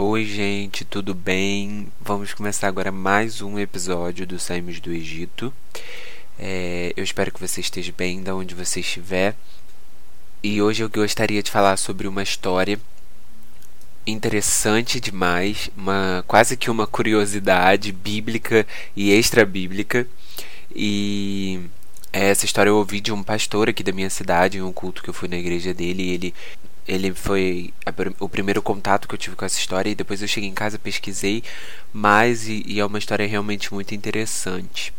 Oi, gente, tudo bem? Vamos começar agora mais um episódio do Saímos do Egito. É, eu espero que você esteja bem, da onde você estiver. E hoje eu gostaria de falar sobre uma história interessante demais, uma quase que uma curiosidade bíblica e extra-bíblica. E essa história eu ouvi de um pastor aqui da minha cidade, em um culto que eu fui na igreja dele, e ele ele foi a, o primeiro contato que eu tive com essa história e depois eu cheguei em casa pesquisei mais e, e, é uma história realmente muito interessante.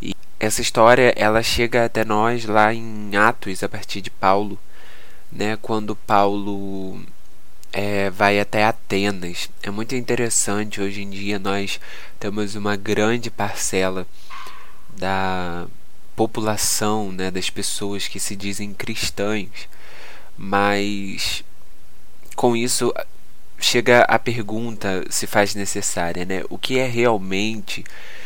E essa história ela chega até nós lá em Atos a partir de Paulo né quando Paulo é, vai até Atenas. É muito interessante hoje em dia nós temos uma grande parcela da população né das pessoas que se dizem cristãs mas com isso chega a pergunta se faz necessária, né? O que é realmente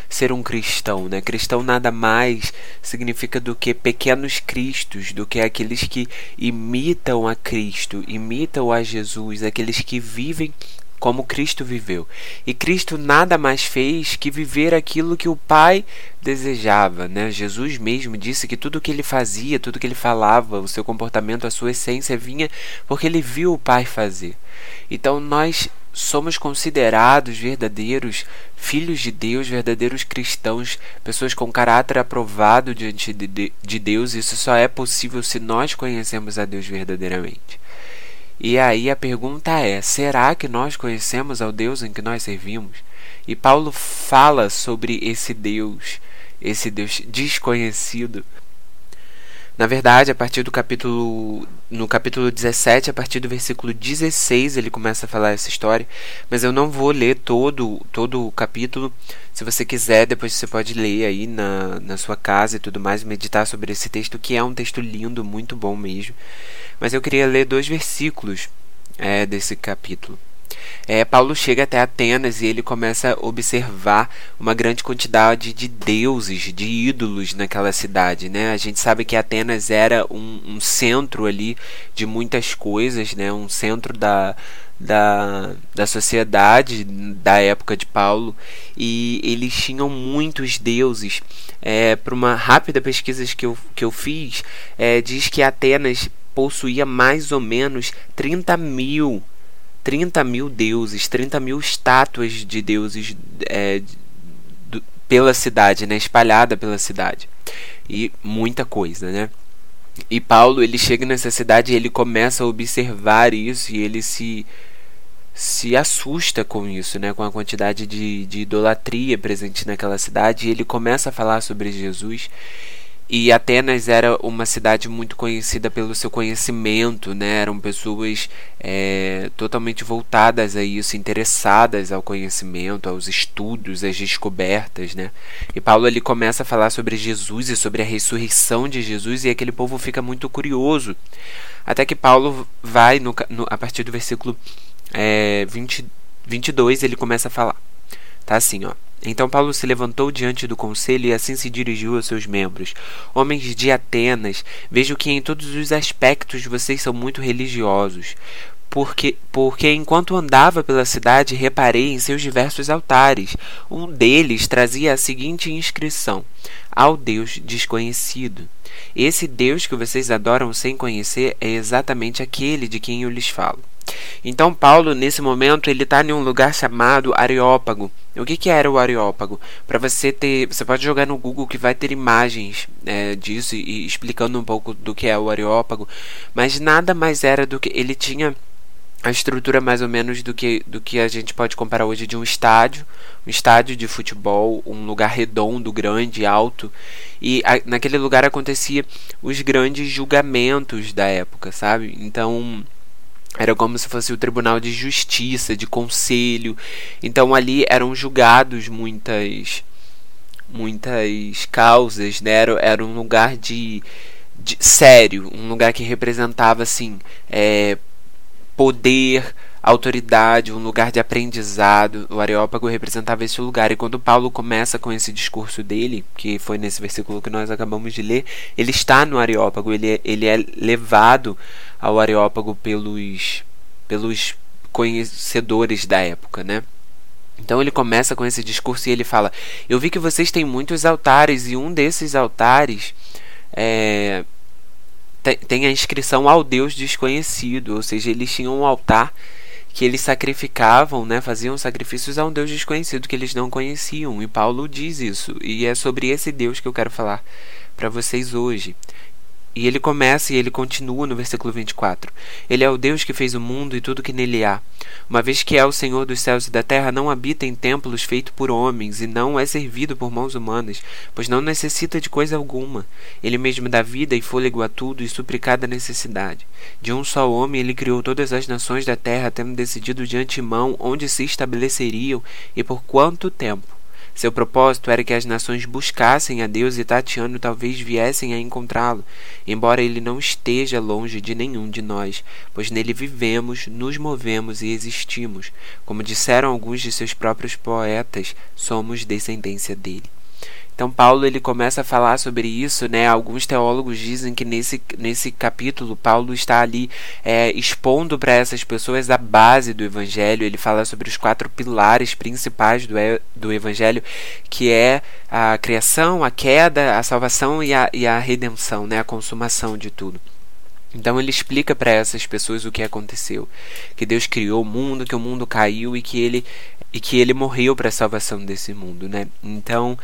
ser um cristão, né? Cristão nada mais significa do que pequenos cristos, do que aqueles que imitam a Cristo, imitam a Jesus, aqueles que vivem como Cristo viveu. E Cristo nada mais fez que viver aquilo que o Pai desejava, né? Jesus mesmo disse que tudo que ele fazia, tudo que ele falava, o seu comportamento, a sua essência vinha porque ele viu o Pai fazer. Então nós somos considerados verdadeiros filhos de Deus, verdadeiros cristãos, pessoas com caráter aprovado diante de Deus. Isso só é possível se nós conhecemos a Deus verdadeiramente. E aí a pergunta é: será que nós conhecemos ao Deus em que nós servimos? E Paulo fala sobre esse Deus, esse Deus desconhecido. Na verdade, a partir do capítulo no capítulo 17, a partir do versículo 16, ele começa a falar essa história, mas eu não vou ler todo todo o capítulo. Se você quiser, depois você pode ler aí na, na sua casa e tudo mais, meditar sobre esse texto, que é um texto lindo, muito bom mesmo. Mas eu queria ler dois versículos é, desse capítulo. É, Paulo chega até Atenas e ele começa a observar uma grande quantidade de deuses, de ídolos naquela cidade. Né? A gente sabe que Atenas era um, um centro ali de muitas coisas, né? um centro da, da, da sociedade da época de Paulo e eles tinham muitos deuses. É, Para uma rápida pesquisa que eu, que eu fiz, é, diz que Atenas possuía mais ou menos 30 mil 30 mil deuses, 30 mil estátuas de deuses é, do, pela cidade, né, espalhada pela cidade. E muita coisa, né? E Paulo, ele chega nessa cidade e ele começa a observar isso e ele se se assusta com isso, né, com a quantidade de, de idolatria presente naquela cidade, e ele começa a falar sobre Jesus e Atenas era uma cidade muito conhecida pelo seu conhecimento, né? eram pessoas é, totalmente voltadas a isso, interessadas ao conhecimento, aos estudos, às descobertas. Né? E Paulo ele começa a falar sobre Jesus e sobre a ressurreição de Jesus, e aquele povo fica muito curioso. Até que Paulo vai, no, no, a partir do versículo é, 20, 22, ele começa a falar. Tá assim, ó. Então Paulo se levantou diante do conselho e assim se dirigiu aos seus membros: Homens de Atenas, vejo que em todos os aspectos vocês são muito religiosos. Porque, porque enquanto andava pela cidade, reparei em seus diversos altares. Um deles trazia a seguinte inscrição: Ao Deus desconhecido. Esse Deus que vocês adoram sem conhecer é exatamente aquele de quem eu lhes falo. Então Paulo, nesse momento, ele está em um lugar chamado Areópago. O que, que era o Areópago? Para você ter, você pode jogar no Google que vai ter imagens é, disso e, e explicando um pouco do que é o Areópago, mas nada mais era do que ele tinha a estrutura mais ou menos do que, do que a gente pode comparar hoje de um estádio, um estádio de futebol, um lugar redondo, grande, alto, e a, naquele lugar acontecia os grandes julgamentos da época, sabe? Então era como se fosse o tribunal de justiça, de conselho. Então ali eram julgados muitas muitas causas, né? Era, era um lugar de, de sério, um lugar que representava assim é, poder, autoridade, um lugar de aprendizado. O Areópago representava esse lugar. E quando Paulo começa com esse discurso dele, que foi nesse versículo que nós acabamos de ler, ele está no Areópago, ele é, ele é levado ao Areópago pelos, pelos conhecedores da época, né? Então ele começa com esse discurso e ele fala: Eu vi que vocês têm muitos altares, e um desses altares é, tem a inscrição ao Deus desconhecido, ou seja, eles tinham um altar que eles sacrificavam, né, faziam sacrifícios a um Deus desconhecido que eles não conheciam. E Paulo diz isso, e é sobre esse Deus que eu quero falar para vocês hoje. E ele começa e ele continua no versículo 24. Ele é o Deus que fez o mundo e tudo que nele há. Uma vez que é o Senhor dos céus e da terra, não habita em templos feitos por homens e não é servido por mãos humanas, pois não necessita de coisa alguma. Ele mesmo dá vida e fôlego a tudo e supre cada necessidade. De um só homem ele criou todas as nações da terra, tendo decidido de antemão onde se estabeleceriam e por quanto tempo. Seu propósito era que as nações buscassem a Deus e Tatiano talvez viessem a encontrá-lo, embora ele não esteja longe de nenhum de nós, pois nele vivemos, nos movemos e existimos. Como disseram alguns de seus próprios poetas, somos descendência dele. Então Paulo ele começa a falar sobre isso, né? Alguns teólogos dizem que nesse, nesse capítulo Paulo está ali é, expondo para essas pessoas a base do Evangelho. Ele fala sobre os quatro pilares principais do, do Evangelho, que é a criação, a queda, a salvação e a, e a redenção, né? A consumação de tudo. Então ele explica para essas pessoas o que aconteceu, que Deus criou o mundo, que o mundo caiu e que ele e que ele morreu para a salvação desse mundo, né? Então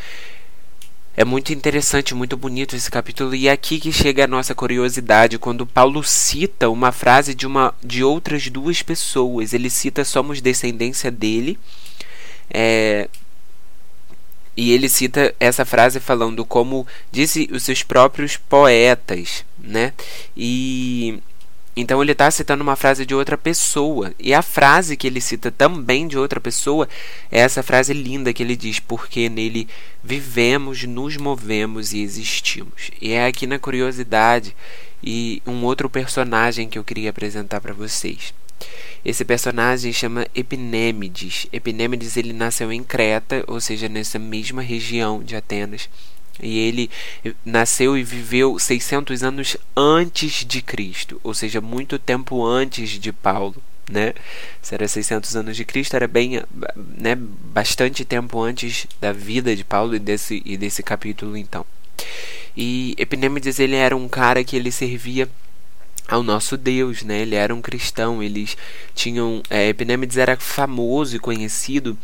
é muito interessante, muito bonito esse capítulo e é aqui que chega a nossa curiosidade quando Paulo cita uma frase de uma de outras duas pessoas. Ele cita somos descendência dele. É, e ele cita essa frase falando como disse os seus próprios poetas, né? E então ele está citando uma frase de outra pessoa. E a frase que ele cita também de outra pessoa é essa frase linda que ele diz: Porque nele vivemos, nos movemos e existimos. E é aqui na curiosidade e um outro personagem que eu queria apresentar para vocês. Esse personagem chama Epinêmides. Epinêmides ele nasceu em Creta, ou seja, nessa mesma região de Atenas. E ele nasceu e viveu 600 anos antes de Cristo, ou seja, muito tempo antes de Paulo. Né? Se era 600 anos de Cristo, era bem, né, bastante tempo antes da vida de Paulo e desse, e desse capítulo, então. E Epinêmides ele era um cara que ele servia ao nosso Deus, né? Ele era um cristão. Eles tinham, é, era famoso e conhecido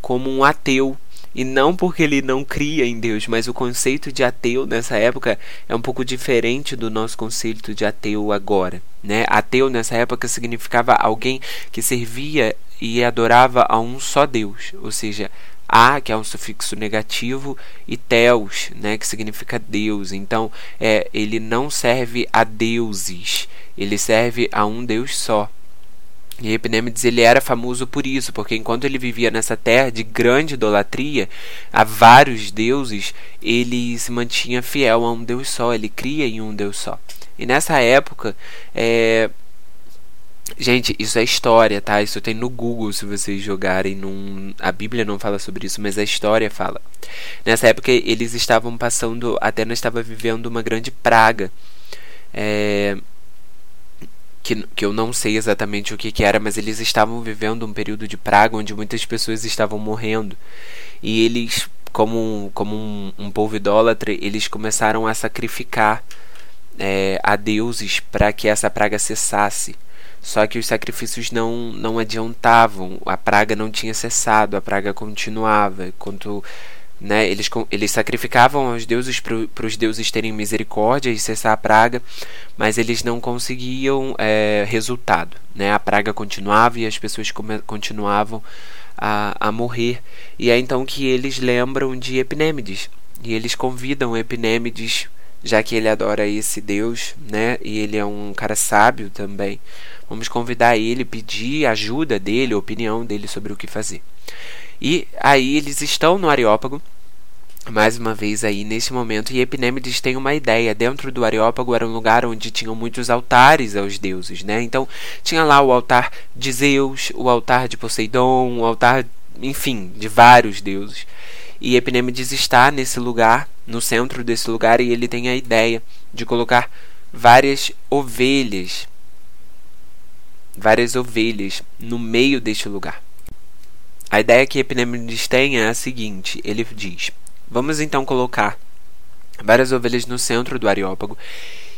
como um ateu e não porque ele não cria em Deus, mas o conceito de ateu nessa época é um pouco diferente do nosso conceito de ateu agora. Né? Ateu nessa época significava alguém que servia e adorava a um só Deus, ou seja, a, que é um sufixo negativo, e teos, né, que significa Deus. Então, é, ele não serve a deuses, ele serve a um Deus só. E Epinêmides ele era famoso por isso, porque enquanto ele vivia nessa terra de grande idolatria a vários deuses, ele se mantinha fiel a um Deus só, ele cria em um Deus só. E nessa época, é... gente, isso é história, tá? Isso tem no Google se vocês jogarem. Num... A Bíblia não fala sobre isso, mas a história fala. Nessa época eles estavam passando, Atenas estava vivendo uma grande praga. É, que, que eu não sei exatamente o que, que era, mas eles estavam vivendo um período de praga onde muitas pessoas estavam morrendo. E eles, como um, como um, um povo idólatra, eles começaram a sacrificar é, a deuses para que essa praga cessasse. Só que os sacrifícios não, não adiantavam, a praga não tinha cessado, a praga continuava. Enquanto né? Eles, eles sacrificavam aos deuses para os deuses terem misericórdia e cessar a praga, mas eles não conseguiam é, resultado. Né? A praga continuava e as pessoas continuavam a, a morrer. E é então que eles lembram de Epinêmides. E eles convidam Epinêmides, já que ele adora esse Deus, né? E ele é um cara sábio também. Vamos convidar ele, pedir ajuda dele, opinião dele sobre o que fazer. E aí eles estão no Areópago, mais uma vez aí nesse momento, e Epinêmides tem uma ideia. Dentro do Areópago era um lugar onde tinham muitos altares aos deuses, né? Então tinha lá o altar de Zeus, o altar de Poseidon, o altar, enfim, de vários deuses. E Epinêmides está nesse lugar, no centro desse lugar, e ele tem a ideia de colocar várias ovelhas várias ovelhas no meio deste lugar. A ideia que Epinêmides tem é a seguinte: ele diz, vamos então colocar várias ovelhas no centro do Areópago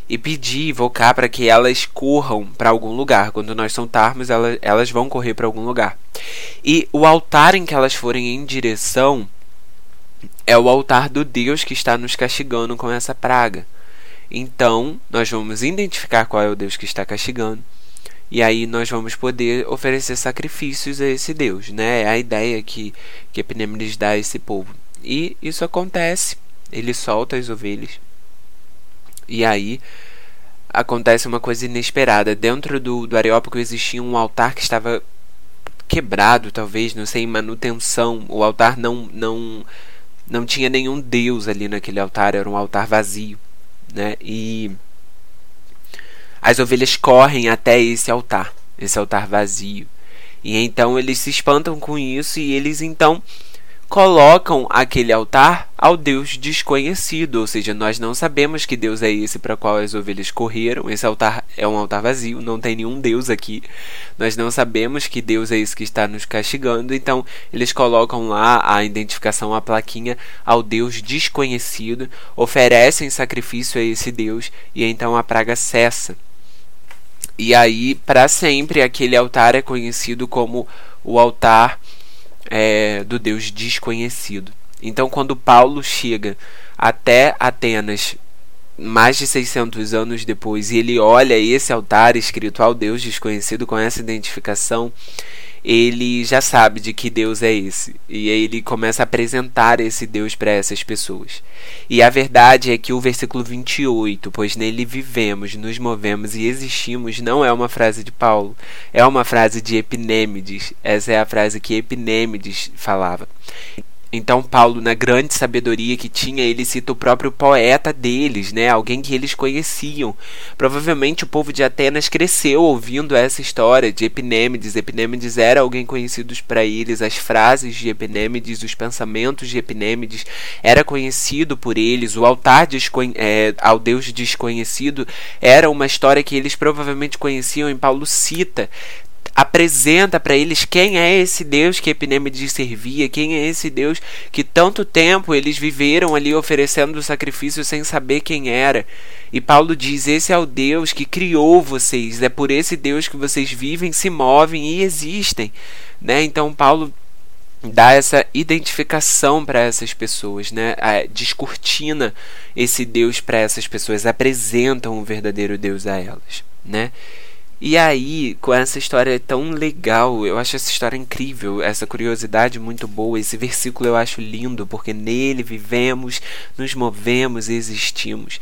e pedir, invocar para que elas corram para algum lugar. Quando nós soltarmos, elas, elas vão correr para algum lugar. E o altar em que elas forem em direção é o altar do Deus que está nos castigando com essa praga. Então, nós vamos identificar qual é o Deus que está castigando. E aí nós vamos poder oferecer sacrifícios a esse Deus, né? É a ideia que, que Epinêmides dá a esse povo. E isso acontece. Ele solta as ovelhas. E aí acontece uma coisa inesperada. Dentro do, do Areópago existia um altar que estava quebrado, talvez, não sei, manutenção. O altar não, não, não tinha nenhum deus ali naquele altar, era um altar vazio. Né? E as ovelhas correm até esse altar, esse altar vazio. E então eles se espantam com isso e eles então colocam aquele altar ao Deus desconhecido, ou seja, nós não sabemos que Deus é esse para qual as ovelhas correram. Esse altar é um altar vazio, não tem nenhum Deus aqui. Nós não sabemos que Deus é esse que está nos castigando, então eles colocam lá a identificação, a plaquinha ao Deus desconhecido, oferecem sacrifício a esse Deus e então a praga cessa. E aí, para sempre, aquele altar é conhecido como o altar é, do Deus desconhecido. Então, quando Paulo chega até Atenas, mais de 600 anos depois, e ele olha esse altar escrito ao Deus desconhecido com essa identificação, ele já sabe de que Deus é esse. E ele começa a apresentar esse Deus para essas pessoas. E a verdade é que o versículo 28, pois nele vivemos, nos movemos e existimos, não é uma frase de Paulo, é uma frase de Epinêmides. Essa é a frase que Epinêmides falava. Então Paulo, na grande sabedoria que tinha, ele cita o próprio poeta deles, né? Alguém que eles conheciam. Provavelmente o povo de Atenas cresceu ouvindo essa história de Epinêmides. Epinêmides era alguém conhecido para eles, as frases de Epinêmides, os pensamentos de Epinêmides era conhecido por eles. O altar é, ao Deus desconhecido era uma história que eles provavelmente conheciam e Paulo cita apresenta para eles quem é esse Deus que Epinêmides servia, quem é esse Deus que tanto tempo eles viveram ali oferecendo sacrifício sem saber quem era. E Paulo diz: Esse é o Deus que criou vocês, é por esse Deus que vocês vivem, se movem e existem. Né? Então, Paulo dá essa identificação para essas pessoas, né? descortina esse Deus para essas pessoas, apresentam o verdadeiro Deus a elas, né? E aí, com essa história tão legal, eu acho essa história incrível, essa curiosidade muito boa, esse versículo eu acho lindo, porque nele vivemos, nos movemos e existimos.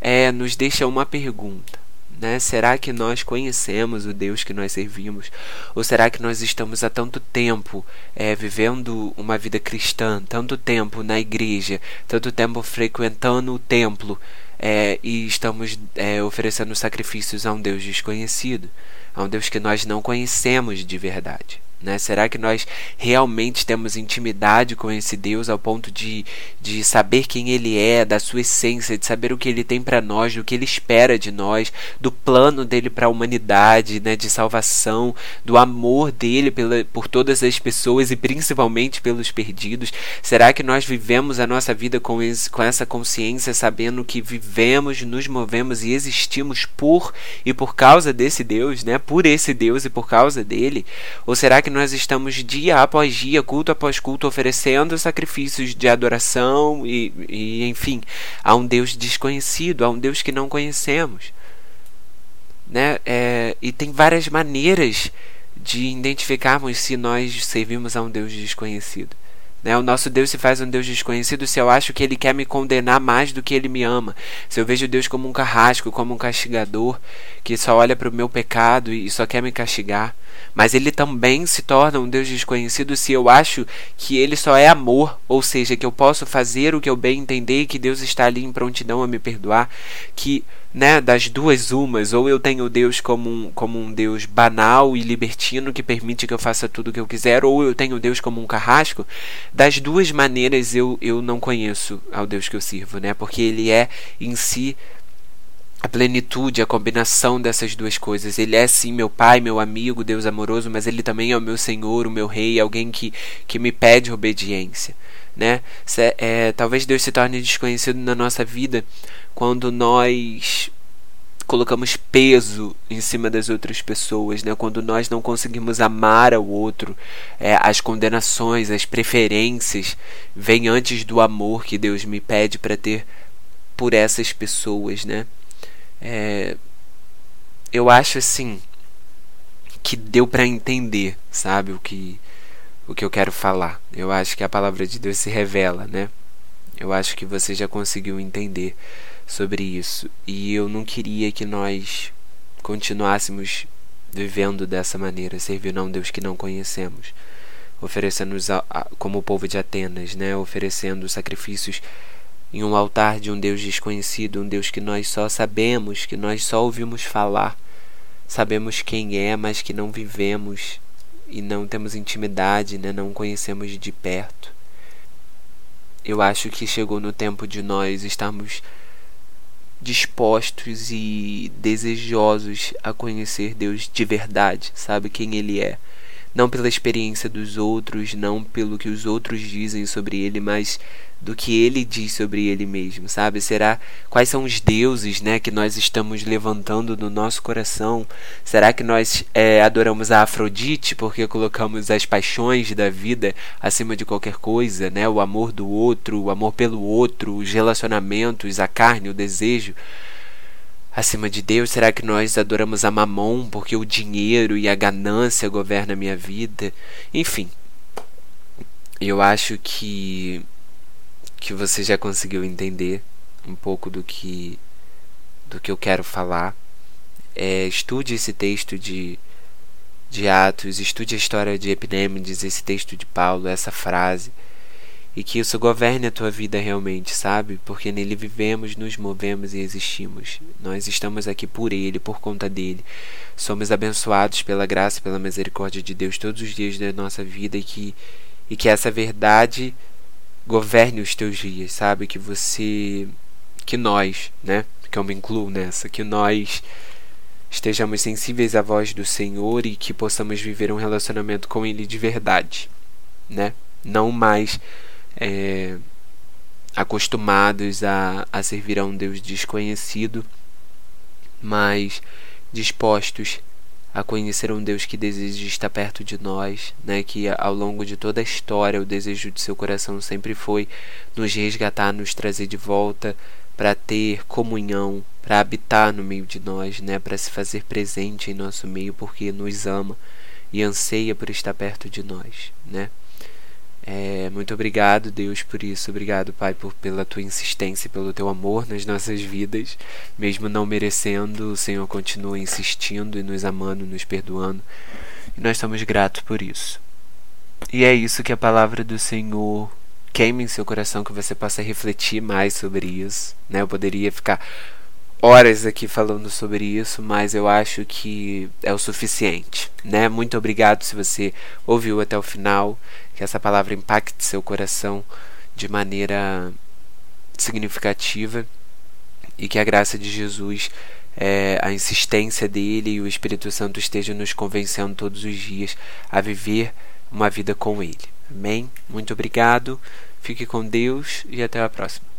É, nos deixa uma pergunta. Né? Será que nós conhecemos o Deus que nós servimos? Ou será que nós estamos há tanto tempo é, vivendo uma vida cristã, tanto tempo na igreja, tanto tempo frequentando o templo, é, e estamos é, oferecendo sacrifícios a um Deus desconhecido, a um Deus que nós não conhecemos de verdade. Né? Será que nós realmente temos intimidade com esse Deus ao ponto de, de saber quem Ele é, da sua essência, de saber o que Ele tem para nós, do que Ele espera de nós, do plano dele para a humanidade, né? de salvação, do amor dele pela, por todas as pessoas e principalmente pelos perdidos? Será que nós vivemos a nossa vida com, esse, com essa consciência, sabendo que vivemos, nos movemos e existimos por e por causa desse Deus, né? por esse Deus e por causa dele? Ou será que que nós estamos dia após dia, culto após culto, oferecendo sacrifícios de adoração e, e enfim, a um Deus desconhecido, a um Deus que não conhecemos. Né? É, e tem várias maneiras de identificarmos se nós servimos a um Deus desconhecido. Né? O nosso Deus se faz um Deus desconhecido se eu acho que Ele quer me condenar mais do que Ele me ama. Se eu vejo Deus como um carrasco, como um castigador, que só olha para o meu pecado e só quer me castigar. Mas ele também se torna um Deus desconhecido se eu acho que ele só é amor, ou seja, que eu posso fazer o que eu bem entender e que Deus está ali em prontidão a me perdoar, que né, das duas umas, ou eu tenho Deus como um, como um Deus banal e libertino que permite que eu faça tudo o que eu quiser, ou eu tenho Deus como um carrasco, das duas maneiras eu, eu não conheço ao Deus que eu sirvo, né? Porque ele é em si a plenitude, a combinação dessas duas coisas. Ele é sim meu pai, meu amigo, Deus amoroso, mas ele também é o meu Senhor, o meu rei, alguém que, que me pede obediência. Né? É, talvez Deus se torne desconhecido na nossa vida quando nós colocamos peso em cima das outras pessoas, né? Quando nós não conseguimos amar ao outro, é, as condenações, as preferências vêm antes do amor que Deus me pede para ter por essas pessoas, né? É, eu acho assim que deu para entender, sabe o que o que eu quero falar. Eu acho que a palavra de Deus se revela, né? Eu acho que você já conseguiu entender sobre isso. E eu não queria que nós continuássemos vivendo dessa maneira, servindo a um Deus que não conhecemos, oferecendo como o povo de Atenas, né, oferecendo sacrifícios em um altar de um Deus desconhecido, um Deus que nós só sabemos, que nós só ouvimos falar, sabemos quem é, mas que não vivemos e não temos intimidade, né, não conhecemos de perto. Eu acho que chegou no tempo de nós estarmos dispostos e desejosos a conhecer Deus de verdade, sabe quem Ele é. Não pela experiência dos outros, não pelo que os outros dizem sobre Ele, mas do que ele diz sobre ele mesmo, sabe? Será quais são os deuses, né, que nós estamos levantando no nosso coração? Será que nós é, adoramos a Afrodite porque colocamos as paixões da vida acima de qualquer coisa, né? O amor do outro, o amor pelo outro, os relacionamentos, a carne, o desejo acima de Deus? Será que nós adoramos a Mamon porque o dinheiro e a ganância governam a minha vida? Enfim, eu acho que que você já conseguiu entender um pouco do que do que eu quero falar. É, estude esse texto de, de Atos, estude a história de Epinêmides, esse texto de Paulo, essa frase, e que isso governe a tua vida realmente, sabe? Porque nele vivemos, nos movemos e existimos. Nós estamos aqui por ele, por conta dele. Somos abençoados pela graça e pela misericórdia de Deus todos os dias da nossa vida e que, e que essa verdade governe os teus dias, sabe? Que você. Que nós, né? Que eu me incluo nessa, que nós estejamos sensíveis à voz do Senhor e que possamos viver um relacionamento com Ele de verdade, né? Não mais é, acostumados a, a servir a um Deus desconhecido, mas dispostos a conhecer um Deus que deseja estar perto de nós, né? Que ao longo de toda a história o desejo de seu coração sempre foi nos resgatar, nos trazer de volta para ter comunhão, para habitar no meio de nós, né? Para se fazer presente em nosso meio, porque nos ama e anseia por estar perto de nós, né? É, muito obrigado, Deus, por isso. Obrigado, Pai, por, pela tua insistência, pelo teu amor nas nossas vidas. Mesmo não merecendo, o Senhor continua insistindo e nos amando, nos perdoando. E nós estamos gratos por isso. E é isso que a palavra do Senhor queime em seu coração, que você possa refletir mais sobre isso. Né? Eu poderia ficar horas aqui falando sobre isso, mas eu acho que é o suficiente, né? Muito obrigado se você ouviu até o final, que essa palavra impacte seu coração de maneira significativa e que a graça de Jesus, é, a insistência dele e o Espírito Santo estejam nos convencendo todos os dias a viver uma vida com ele. Amém? Muito obrigado. Fique com Deus e até a próxima.